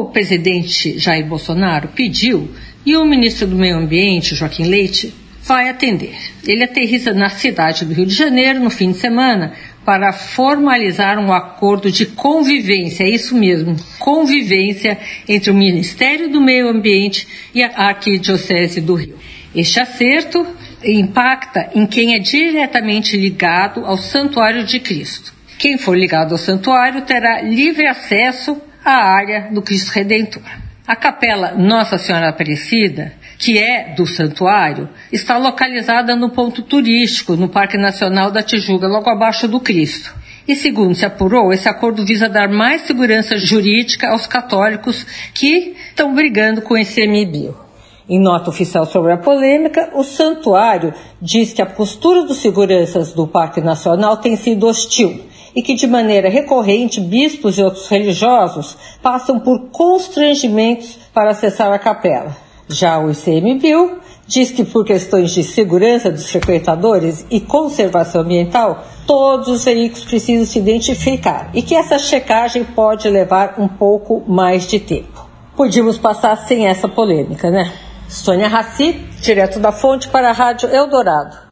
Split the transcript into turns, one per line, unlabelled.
o presidente Jair Bolsonaro pediu e o ministro do Meio Ambiente, Joaquim Leite, vai atender. Ele aterriza na cidade do Rio de Janeiro no fim de semana para formalizar um acordo de convivência, é isso mesmo, convivência entre o Ministério do Meio Ambiente e a Arquidiocese do Rio. Este acerto impacta em quem é diretamente ligado ao Santuário de Cristo. Quem for ligado ao santuário terá livre acesso à área do Cristo Redentor. A capela Nossa Senhora Aparecida, que é do santuário, está localizada no ponto turístico, no Parque Nacional da Tijuca, logo abaixo do Cristo. E segundo se apurou, esse acordo visa dar mais segurança jurídica aos católicos que estão brigando com esse MBio. Em nota oficial sobre a polêmica, o santuário diz que a postura dos seguranças do Parque Nacional tem sido hostil e que, de maneira recorrente, bispos e outros religiosos passam por constrangimentos para acessar a capela. Já o ICMBio diz que, por questões de segurança dos frequentadores e conservação ambiental, todos os veículos precisam se identificar e que essa checagem pode levar um pouco mais de tempo. Podíamos passar sem essa polêmica, né? Sônia Raci, direto da fonte para a Rádio Eldorado.